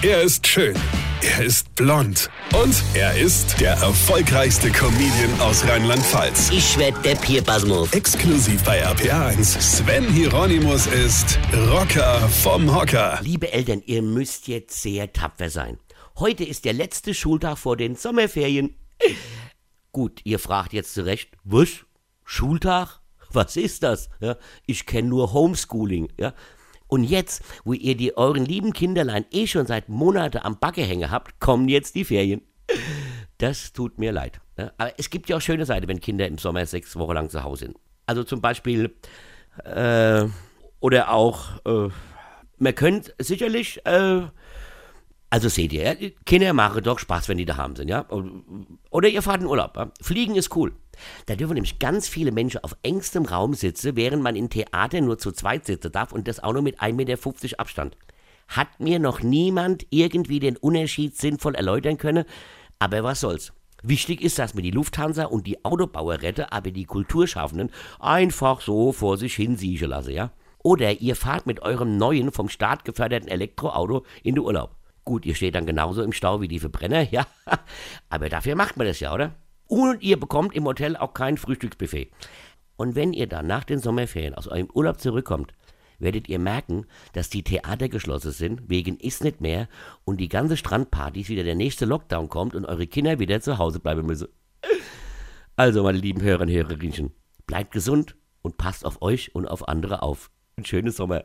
Er ist schön. Er ist blond. Und er ist der erfolgreichste Comedian aus Rheinland-Pfalz. Ich werd der Pierpasmus. Exklusiv bei RPA1. Sven Hieronymus ist Rocker vom Hocker. Liebe Eltern, ihr müsst jetzt sehr tapfer sein. Heute ist der letzte Schultag vor den Sommerferien. Gut, ihr fragt jetzt zurecht, was? Schultag? Was ist das? Ja, ich kenne nur Homeschooling. Ja. Und jetzt, wo ihr die euren lieben Kinderlein eh schon seit Monaten am Backe hängen habt, kommen jetzt die Ferien. Das tut mir leid. Ja. Aber es gibt ja auch schöne Seiten, wenn Kinder im Sommer sechs Wochen lang zu Hause sind. Also zum Beispiel, äh, oder auch, äh, man könnte sicherlich, äh, also seht ihr, Kinder machen doch Spaß, wenn die daheim sind, ja. Oder ihr fahrt in Urlaub. Ja? Fliegen ist cool. Da dürfen nämlich ganz viele Menschen auf engstem Raum sitzen, während man in Theater nur zu zweit sitzen darf und das auch nur mit 1,50 Meter Abstand. Hat mir noch niemand irgendwie den Unterschied sinnvoll erläutern können, aber was soll's. Wichtig ist, dass mir die Lufthansa und die Autobauer rette, aber die Kulturschaffenden einfach so vor sich hin siechen lassen, ja? Oder ihr fahrt mit eurem neuen, vom Staat geförderten Elektroauto in den Urlaub. Gut, ihr steht dann genauso im Stau wie die Verbrenner, ja. Aber dafür macht man das ja, oder? Und ihr bekommt im Hotel auch kein Frühstücksbuffet. Und wenn ihr dann nach den Sommerferien aus eurem Urlaub zurückkommt, werdet ihr merken, dass die Theater geschlossen sind, wegen ist nicht mehr und die ganze Strandpartys wieder der nächste Lockdown kommt und eure Kinder wieder zu Hause bleiben müssen. Also, meine lieben Hörer und Hörerinchen, bleibt gesund und passt auf euch und auf andere auf. Ein schönes Sommer.